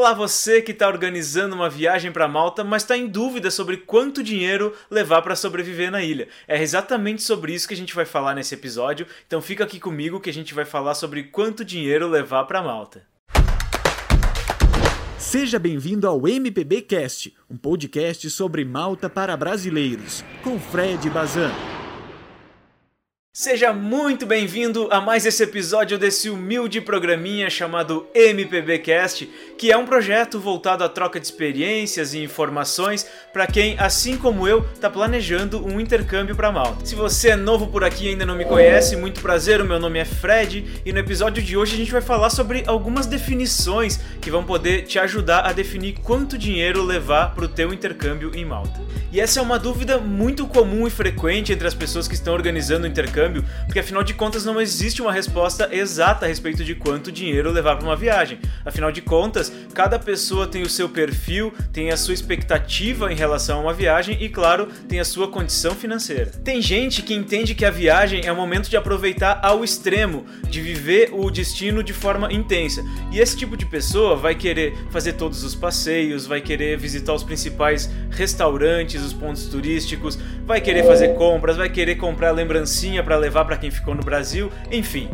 Olá, você que está organizando uma viagem para Malta, mas está em dúvida sobre quanto dinheiro levar para sobreviver na ilha. É exatamente sobre isso que a gente vai falar nesse episódio, então fica aqui comigo que a gente vai falar sobre quanto dinheiro levar para Malta. Seja bem-vindo ao MPB Cast, um podcast sobre Malta para brasileiros, com Fred Bazan. Seja muito bem-vindo a mais esse episódio desse humilde programinha chamado MPBcast, que é um projeto voltado à troca de experiências e informações para quem, assim como eu, está planejando um intercâmbio para Malta. Se você é novo por aqui e ainda não me conhece, muito prazer, o meu nome é Fred e no episódio de hoje a gente vai falar sobre algumas definições que vão poder te ajudar a definir quanto dinheiro levar para o teu intercâmbio em Malta. E essa é uma dúvida muito comum e frequente entre as pessoas que estão organizando o intercâmbio intercâmbio, porque afinal de contas não existe uma resposta exata a respeito de quanto dinheiro levar para uma viagem. Afinal de contas, cada pessoa tem o seu perfil, tem a sua expectativa em relação a uma viagem e, claro, tem a sua condição financeira. Tem gente que entende que a viagem é o momento de aproveitar ao extremo, de viver o destino de forma intensa. E esse tipo de pessoa vai querer fazer todos os passeios, vai querer visitar os principais restaurantes, os pontos turísticos, vai querer fazer compras, vai querer comprar lembrancinha para levar para quem ficou no Brasil, enfim.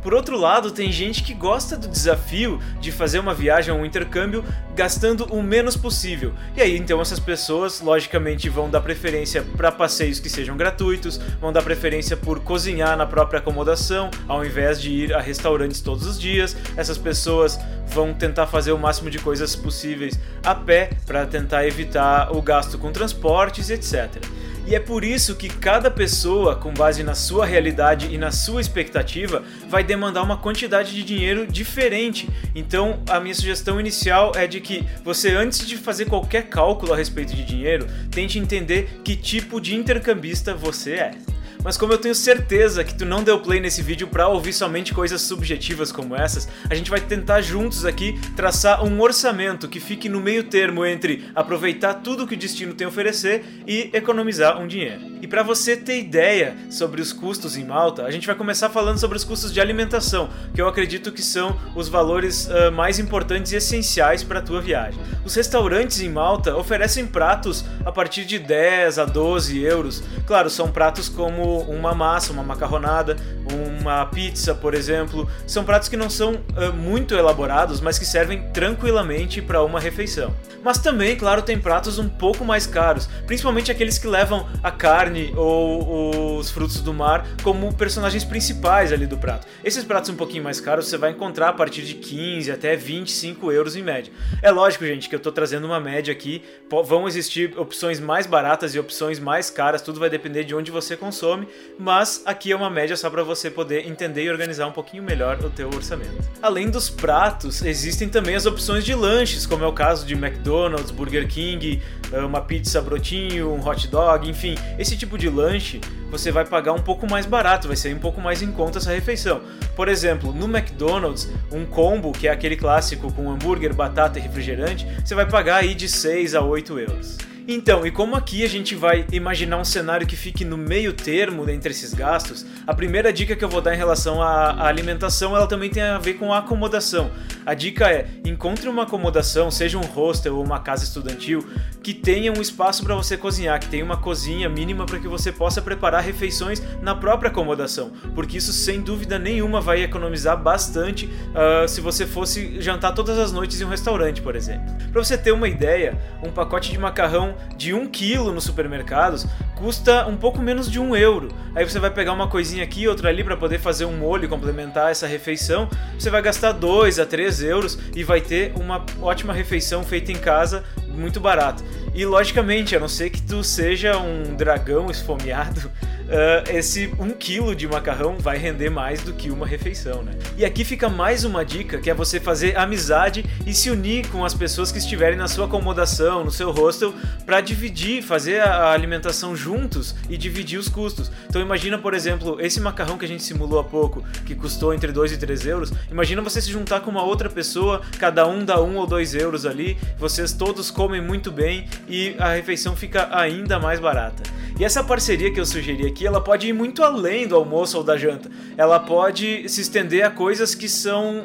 Por outro lado, tem gente que gosta do desafio de fazer uma viagem ou um intercâmbio gastando o menos possível. E aí, então, essas pessoas, logicamente, vão dar preferência para passeios que sejam gratuitos, vão dar preferência por cozinhar na própria acomodação, ao invés de ir a restaurantes todos os dias. Essas pessoas vão tentar fazer o máximo de coisas possíveis a pé para tentar evitar o gasto com transportes, etc. E é por isso que cada pessoa, com base na sua realidade e na sua expectativa, vai demandar uma quantidade de dinheiro diferente. Então, a minha sugestão inicial é de que você, antes de fazer qualquer cálculo a respeito de dinheiro, tente entender que tipo de intercambista você é. Mas como eu tenho certeza que tu não deu play nesse vídeo para ouvir somente coisas subjetivas como essas, a gente vai tentar juntos aqui traçar um orçamento que fique no meio termo entre aproveitar tudo que o destino tem a oferecer e economizar um dinheiro. E para você ter ideia sobre os custos em Malta, a gente vai começar falando sobre os custos de alimentação, que eu acredito que são os valores uh, mais importantes e essenciais para a tua viagem. Os restaurantes em Malta oferecem pratos a partir de 10 a 12 euros. Claro, são pratos como uma massa, uma macarronada, uma pizza, por exemplo. São pratos que não são uh, muito elaborados, mas que servem tranquilamente para uma refeição. Mas também, claro, tem pratos um pouco mais caros, principalmente aqueles que levam a carne ou os frutos do mar como personagens principais ali do prato. Esses pratos um pouquinho mais caros você vai encontrar a partir de 15 até 25 euros em média. É lógico, gente, que eu estou trazendo uma média aqui. Vão existir opções mais baratas e opções mais caras, tudo vai depender de onde você consome, mas aqui é uma média só para você poder entender e organizar um pouquinho melhor o teu orçamento. Além dos pratos, existem também as opções de lanches, como é o caso de McDonald's McDonald's, Burger King, eh, uma pizza brotinho, um hot dog, enfim, esse tipo de lanche você vai pagar um pouco mais barato, vai ser um pouco mais em conta essa refeição. Por exemplo, no McDonald's, um combo, que é aquele clássico com hambúrguer, batata e refrigerante, você vai pagar aí de 6 a 8 euros. Então, e como aqui a gente vai imaginar um cenário que fique no meio termo entre esses gastos, a primeira dica que eu vou dar em relação à alimentação, ela também tem a ver com a acomodação. A dica é: encontre uma acomodação, seja um hostel ou uma casa estudantil, que tenha um espaço para você cozinhar, que tenha uma cozinha mínima para que você possa preparar refeições na própria acomodação, porque isso sem dúvida nenhuma vai economizar bastante uh, se você fosse jantar todas as noites em um restaurante, por exemplo. Para você ter uma ideia, um pacote de macarrão de 1 um quilo nos supermercados custa um pouco menos de um euro. Aí você vai pegar uma coisinha aqui, outra ali para poder fazer um molho e complementar essa refeição. Você vai gastar 2 a 3 euros e vai ter uma ótima refeição feita em casa muito barata. E logicamente, a não ser que tu seja um dragão esfomeado, uh, esse um quilo de macarrão vai render mais do que uma refeição, né? E aqui fica mais uma dica, que é você fazer amizade e se unir com as pessoas que estiverem na sua acomodação, no seu hostel, para dividir, fazer a alimentação juntos e dividir os custos. Então imagina, por exemplo, esse macarrão que a gente simulou há pouco, que custou entre 2 e 3 euros, imagina você se juntar com uma outra pessoa, cada um dá 1 um ou 2 euros ali, vocês todos comem muito bem e a refeição fica ainda mais barata. E essa parceria que eu sugeri aqui ela pode ir muito além do almoço ou da janta. Ela pode se estender a coisas que são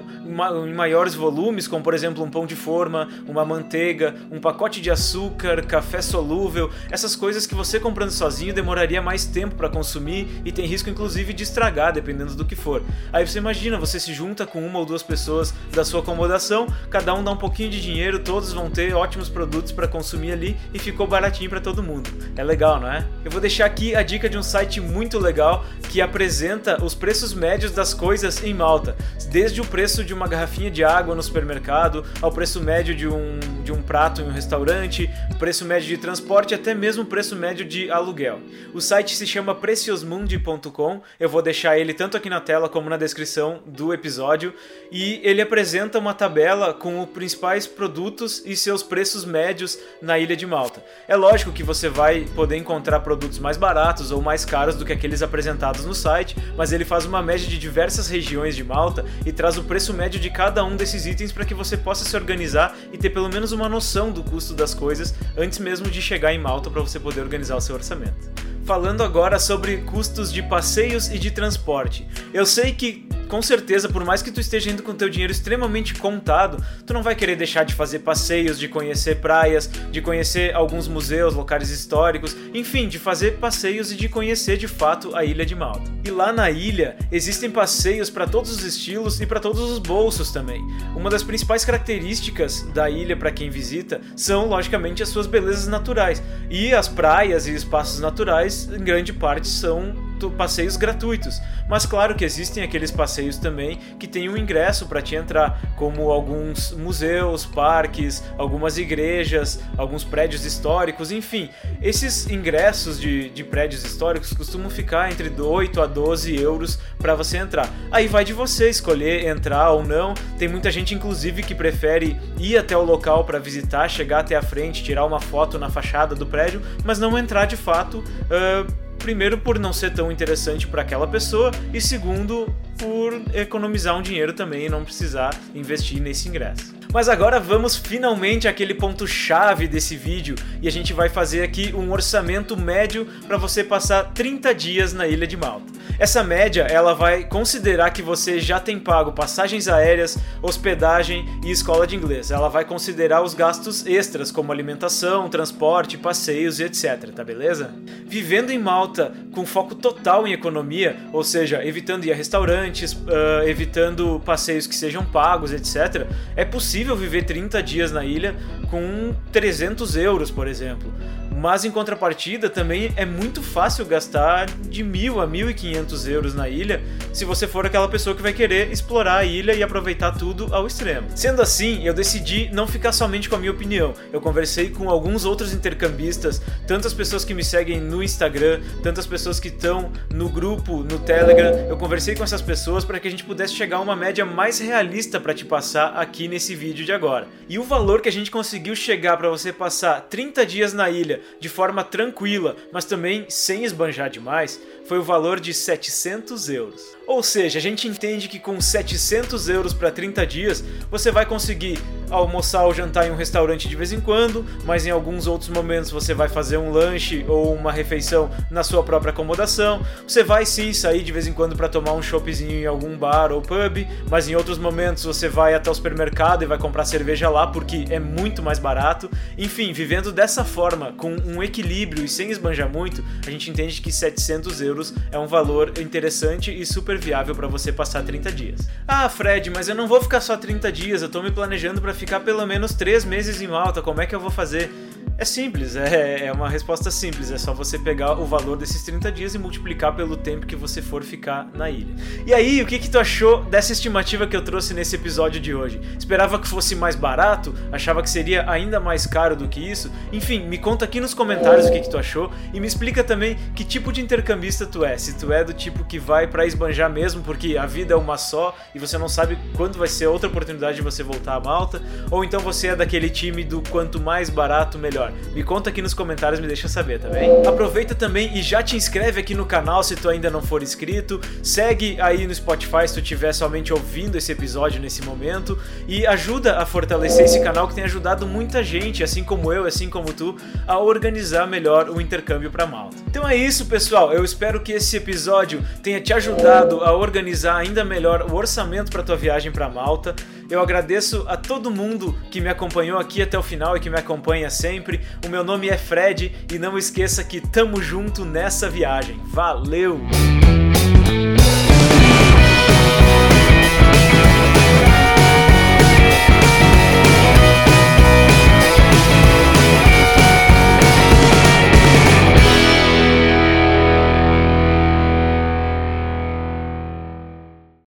em maiores volumes, como por exemplo um pão de forma, uma manteiga, um pacote de açúcar, café solúvel, essas coisas que você comprando sozinho demoraria mais tempo para consumir e tem risco inclusive de estragar, dependendo do que for. Aí você imagina, você se junta com uma ou duas pessoas da sua acomodação, cada um dá um pouquinho de dinheiro, todos vão ter ótimos produtos para consumir ali e ficou baratinho para todo mundo. É legal, não é? Eu vou deixar aqui a dica de um site muito legal que apresenta os preços médios das coisas em Malta, desde o preço de uma garrafinha de água no supermercado ao preço médio de um, de um prato em um restaurante, preço médio de transporte até mesmo o preço médio de aluguel. O site se chama preciosmundi.com, eu vou deixar ele tanto aqui na tela como na descrição do episódio e ele apresenta uma tabela com os principais produtos e seus preços médios na ilha de Malta. É lógico que você vai poder encontrar produtos mais baratos ou mais caros do que aqueles apresentados no site, mas ele faz uma média de diversas regiões de Malta e traz o preço médio de cada um desses itens para que você possa se organizar e ter pelo menos uma noção do custo das coisas antes mesmo de chegar em Malta para você poder organizar o seu orçamento. Falando agora sobre custos de passeios e de transporte. Eu sei que com certeza, por mais que tu esteja indo com teu dinheiro extremamente contado, tu não vai querer deixar de fazer passeios, de conhecer praias, de conhecer alguns museus, locais históricos, enfim, de fazer passeios e de conhecer de fato a ilha de Malta. E lá na ilha existem passeios para todos os estilos e para todos os bolsos também. Uma das principais características da ilha para quem visita são, logicamente, as suas belezas naturais. E as praias e espaços naturais, em grande parte, são passeios gratuitos. Mas claro que existem aqueles passeios também que tem um ingresso para te entrar, como alguns museus, parques, algumas igrejas, alguns prédios históricos, enfim. Esses ingressos de, de prédios históricos costumam ficar entre 8 a 12 euros para você entrar. Aí vai de você escolher entrar ou não. Tem muita gente, inclusive, que prefere ir até o local para visitar, chegar até a frente, tirar uma foto na fachada do prédio, mas não entrar de fato. Uh, primeiro por não ser tão interessante para aquela pessoa e segundo por economizar um dinheiro também e não precisar investir nesse ingresso. Mas agora vamos finalmente àquele ponto chave desse vídeo e a gente vai fazer aqui um orçamento médio para você passar 30 dias na ilha de Malta. Essa média ela vai considerar que você já tem pago passagens aéreas, hospedagem e escola de inglês. Ela vai considerar os gastos extras como alimentação, transporte, passeios e etc, tá beleza? Vivendo em Malta com foco total em economia, ou seja, evitando ir a restaurantes, uh, evitando passeios que sejam pagos, etc, é possível viver 30 dias na ilha com 300 euros, por exemplo. Mas em contrapartida, também é muito fácil gastar de mil a mil e quinhentos euros na ilha se você for aquela pessoa que vai querer explorar a ilha e aproveitar tudo ao extremo. Sendo assim, eu decidi não ficar somente com a minha opinião. Eu conversei com alguns outros intercambistas, tantas pessoas que me seguem no Instagram, tantas pessoas que estão no grupo, no Telegram. Eu conversei com essas pessoas para que a gente pudesse chegar a uma média mais realista para te passar aqui nesse vídeo de agora. E o valor que a gente conseguiu chegar para você passar 30 dias na ilha de forma tranquila, mas também sem esbanjar demais, foi o valor de 700 euros. Ou seja, a gente entende que com 700 euros para 30 dias você vai conseguir almoçar ou jantar em um restaurante de vez em quando, mas em alguns outros momentos você vai fazer um lanche ou uma refeição na sua própria acomodação. Você vai sim sair de vez em quando para tomar um choppzinho em algum bar ou pub, mas em outros momentos você vai até o supermercado e vai comprar cerveja lá porque é muito mais barato. Enfim, vivendo dessa forma, com um equilíbrio e sem esbanjar muito, a gente entende que 700 euros é um valor interessante e super viável para você passar 30 dias. Ah, Fred, mas eu não vou ficar só 30 dias, eu tô me planejando para ficar pelo menos 3 meses em Malta, como é que eu vou fazer? É simples, é, é uma resposta simples. É só você pegar o valor desses 30 dias e multiplicar pelo tempo que você for ficar na ilha. E aí, o que, que tu achou dessa estimativa que eu trouxe nesse episódio de hoje? Esperava que fosse mais barato? Achava que seria ainda mais caro do que isso? Enfim, me conta aqui nos comentários o que, que tu achou e me explica também que tipo de intercambista tu é. Se tu é do tipo que vai para esbanjar mesmo, porque a vida é uma só e você não sabe quando vai ser outra oportunidade de você voltar a Malta, ou então você é daquele time do quanto mais barato, melhor. Melhor? Me conta aqui nos comentários, me deixa saber, tá bem? Aproveita também e já te inscreve aqui no canal se tu ainda não for inscrito. Segue aí no Spotify se tu estiver somente ouvindo esse episódio nesse momento e ajuda a fortalecer esse canal que tem ajudado muita gente, assim como eu, assim como tu, a organizar melhor o intercâmbio para Malta. Então é isso, pessoal. Eu espero que esse episódio tenha te ajudado a organizar ainda melhor o orçamento para tua viagem para Malta. Eu agradeço a todo mundo que me acompanhou aqui até o final e que me acompanha sempre. O meu nome é Fred e não esqueça que tamo junto nessa viagem. Valeu!